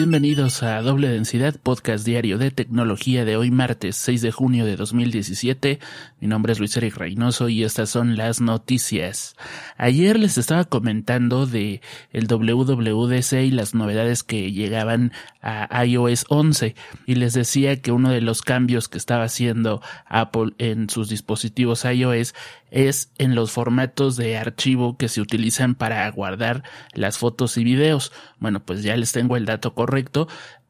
Bienvenidos a Doble Densidad, podcast diario de tecnología de hoy martes 6 de junio de 2017. Mi nombre es Luis Eric Reynoso y estas son las noticias. Ayer les estaba comentando de el WWDC y las novedades que llegaban a iOS 11 y les decía que uno de los cambios que estaba haciendo Apple en sus dispositivos iOS es en los formatos de archivo que se utilizan para guardar las fotos y videos. Bueno, pues ya les tengo el dato correcto.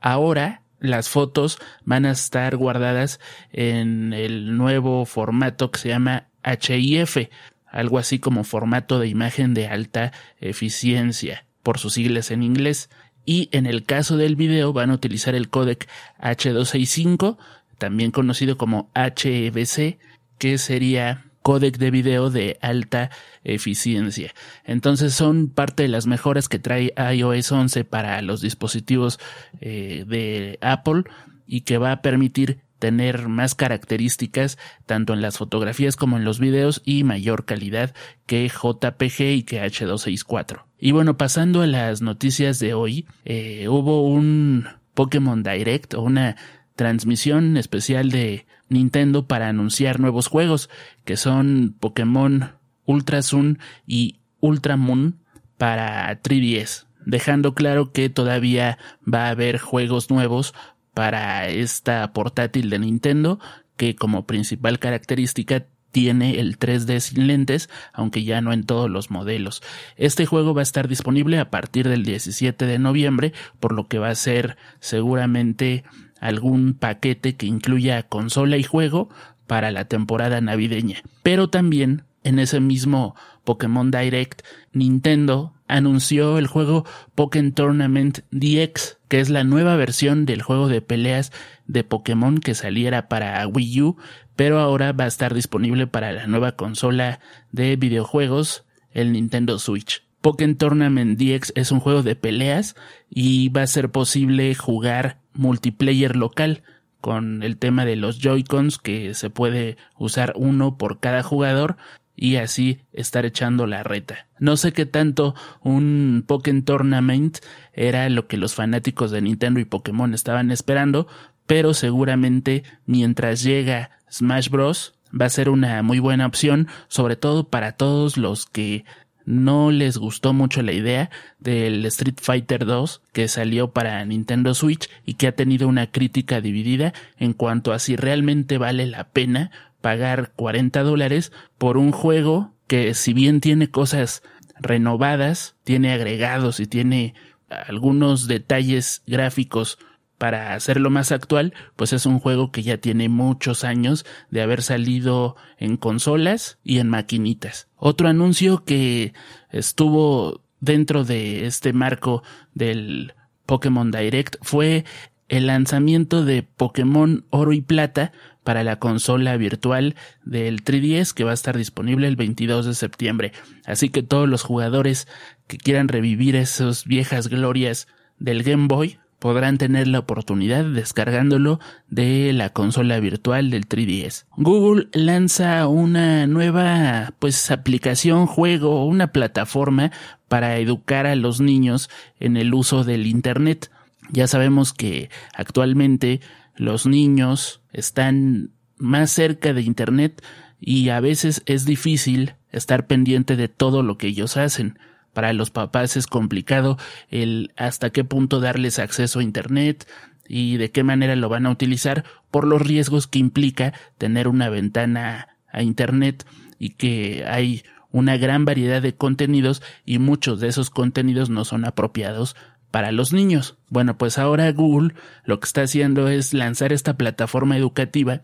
Ahora las fotos van a estar guardadas en el nuevo formato que se llama HIF, algo así como formato de imagen de alta eficiencia, por sus siglas en inglés. Y en el caso del video van a utilizar el códec H265, también conocido como HEVC, que sería códec de video de alta eficiencia. Entonces son parte de las mejoras que trae iOS 11 para los dispositivos eh, de Apple y que va a permitir tener más características tanto en las fotografías como en los videos y mayor calidad que JPG y que H264. Y bueno, pasando a las noticias de hoy, eh, hubo un Pokémon Direct o una transmisión especial de Nintendo para anunciar nuevos juegos, que son Pokémon Ultra Sun y Ultra Moon para 3DS, dejando claro que todavía va a haber juegos nuevos para esta portátil de Nintendo, que como principal característica tiene el 3D sin lentes, aunque ya no en todos los modelos. Este juego va a estar disponible a partir del 17 de noviembre, por lo que va a ser seguramente algún paquete que incluya consola y juego para la temporada navideña. Pero también en ese mismo Pokémon Direct, Nintendo anunció el juego Pokémon Tournament DX, que es la nueva versión del juego de peleas de Pokémon que saliera para Wii U, pero ahora va a estar disponible para la nueva consola de videojuegos, el Nintendo Switch. Pokémon Tournament DX es un juego de peleas y va a ser posible jugar multiplayer local con el tema de los Joy-Cons que se puede usar uno por cada jugador y así estar echando la reta. No sé qué tanto un Pokémon Tournament era lo que los fanáticos de Nintendo y Pokémon estaban esperando, pero seguramente mientras llega Smash Bros. va a ser una muy buena opción, sobre todo para todos los que no les gustó mucho la idea del Street Fighter 2 que salió para Nintendo Switch y que ha tenido una crítica dividida en cuanto a si realmente vale la pena pagar 40 dólares por un juego que si bien tiene cosas renovadas, tiene agregados y tiene algunos detalles gráficos para hacerlo más actual, pues es un juego que ya tiene muchos años de haber salido en consolas y en maquinitas. Otro anuncio que estuvo dentro de este marco del Pokémon Direct fue el lanzamiento de Pokémon Oro y Plata para la consola virtual del 3DS que va a estar disponible el 22 de septiembre. Así que todos los jugadores que quieran revivir esas viejas glorias del Game Boy podrán tener la oportunidad descargándolo de la consola virtual del 3DS. Google lanza una nueva pues aplicación, juego, una plataforma para educar a los niños en el uso del internet. Ya sabemos que actualmente los niños están más cerca de internet y a veces es difícil estar pendiente de todo lo que ellos hacen. Para los papás es complicado el hasta qué punto darles acceso a Internet y de qué manera lo van a utilizar por los riesgos que implica tener una ventana a Internet y que hay una gran variedad de contenidos y muchos de esos contenidos no son apropiados para los niños. Bueno, pues ahora Google lo que está haciendo es lanzar esta plataforma educativa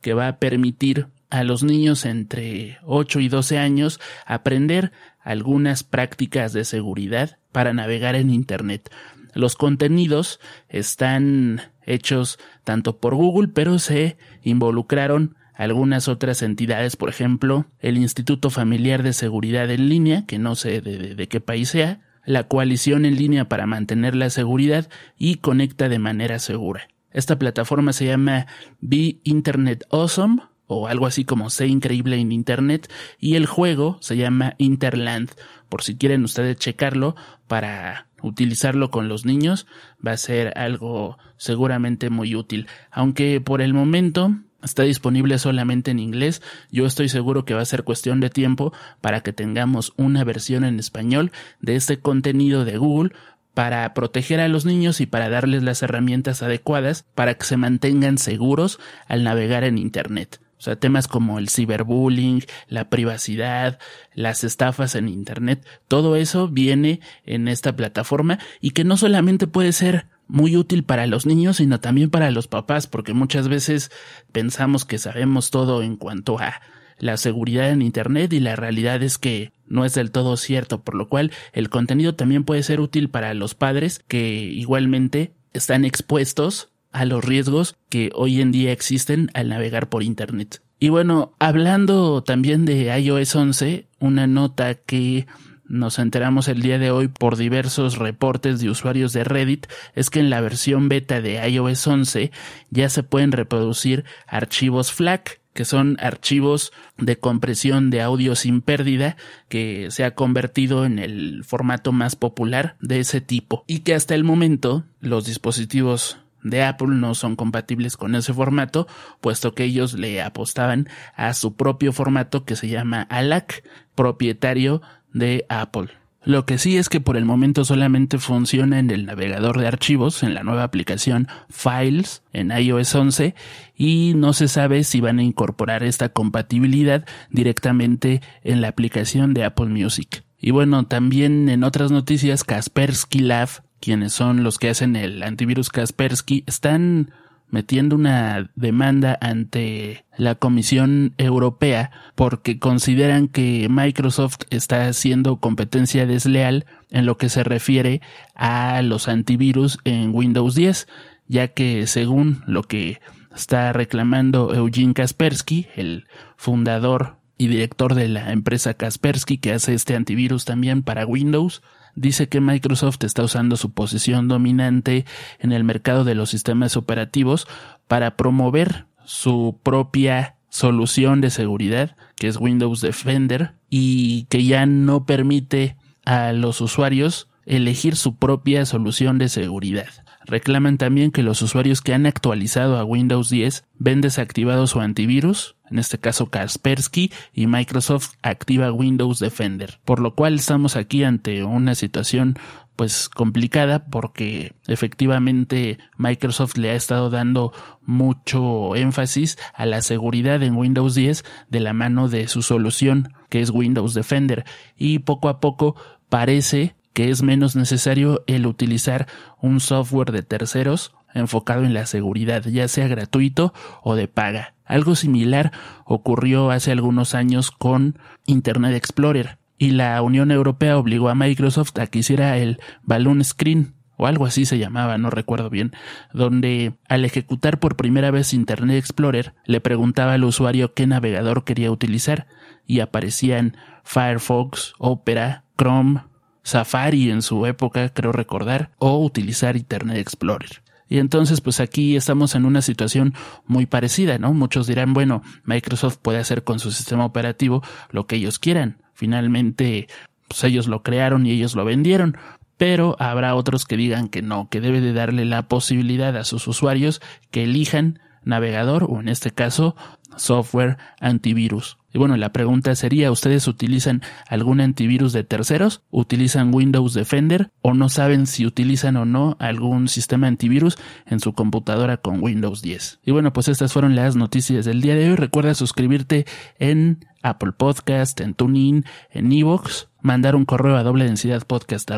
que va a permitir a los niños entre 8 y 12 años aprender algunas prácticas de seguridad para navegar en Internet. Los contenidos están hechos tanto por Google, pero se involucraron algunas otras entidades, por ejemplo, el Instituto Familiar de Seguridad en Línea, que no sé de, qué país sea, la Coalición en Línea para Mantener la Seguridad y Conecta de manera segura. Esta plataforma se llama Be Internet Awesome o algo así como Sé Increíble en Internet y el juego se llama Interland, por si quieren ustedes checarlo para utilizarlo con los niños va a ser algo seguramente muy útil. Aunque por el momento está disponible solamente en inglés, yo estoy seguro que va a ser cuestión de tiempo para que tengamos una versión en español de este contenido de Google para proteger a los niños y para darles las herramientas adecuadas para que se mantengan seguros al navegar en Internet. O sea, temas como el ciberbullying, la privacidad, las estafas en Internet, todo eso viene en esta plataforma y que no solamente puede ser muy útil para los niños, sino también para los papás, porque muchas veces pensamos que sabemos todo en cuanto a la seguridad en Internet y la realidad es que no es del todo cierto, por lo cual el contenido también puede ser útil para los padres que igualmente están expuestos a los riesgos que hoy en día existen al navegar por Internet. Y bueno, hablando también de iOS 11, una nota que nos enteramos el día de hoy por diversos reportes de usuarios de Reddit es que en la versión beta de iOS 11 ya se pueden reproducir archivos FLAC, que son archivos de compresión de audio sin pérdida que se ha convertido en el formato más popular de ese tipo y que hasta el momento los dispositivos de Apple no son compatibles con ese formato, puesto que ellos le apostaban a su propio formato que se llama ALAC, propietario de Apple. Lo que sí es que por el momento solamente funciona en el navegador de archivos, en la nueva aplicación Files, en iOS 11, y no se sabe si van a incorporar esta compatibilidad directamente en la aplicación de Apple Music. Y bueno, también en otras noticias, Kaspersky Lab, quienes son los que hacen el antivirus Kaspersky, están metiendo una demanda ante la Comisión Europea porque consideran que Microsoft está haciendo competencia desleal en lo que se refiere a los antivirus en Windows 10, ya que según lo que está reclamando Eugene Kaspersky, el fundador y director de la empresa Kaspersky que hace este antivirus también para Windows, dice que Microsoft está usando su posición dominante en el mercado de los sistemas operativos para promover su propia solución de seguridad, que es Windows Defender, y que ya no permite a los usuarios elegir su propia solución de seguridad. Reclaman también que los usuarios que han actualizado a Windows 10 ven desactivado su antivirus, en este caso Kaspersky, y Microsoft activa Windows Defender. Por lo cual estamos aquí ante una situación pues complicada porque efectivamente Microsoft le ha estado dando mucho énfasis a la seguridad en Windows 10 de la mano de su solución que es Windows Defender y poco a poco parece que es menos necesario el utilizar un software de terceros enfocado en la seguridad, ya sea gratuito o de paga. Algo similar ocurrió hace algunos años con Internet Explorer y la Unión Europea obligó a Microsoft a que hiciera el Balloon Screen o algo así se llamaba, no recuerdo bien, donde al ejecutar por primera vez Internet Explorer le preguntaba al usuario qué navegador quería utilizar y aparecían Firefox, Opera, Chrome, Safari en su época, creo recordar, o utilizar Internet Explorer. Y entonces, pues aquí estamos en una situación muy parecida, ¿no? Muchos dirán, bueno, Microsoft puede hacer con su sistema operativo lo que ellos quieran. Finalmente, pues ellos lo crearon y ellos lo vendieron. Pero habrá otros que digan que no, que debe de darle la posibilidad a sus usuarios que elijan navegador o en este caso software antivirus. Y bueno, la pregunta sería, ¿ustedes utilizan algún antivirus de terceros? ¿Utilizan Windows Defender? ¿O no saben si utilizan o no algún sistema antivirus en su computadora con Windows 10? Y bueno, pues estas fueron las noticias del día de hoy. Recuerda suscribirte en Apple Podcast, en TuneIn, en Evox, mandar un correo a doble densidad podcast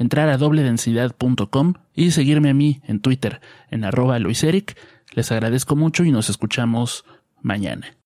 entrar a dobledensidad.com y seguirme a mí en Twitter en arroba luiseric. Les agradezco mucho y nos escuchamos mañana.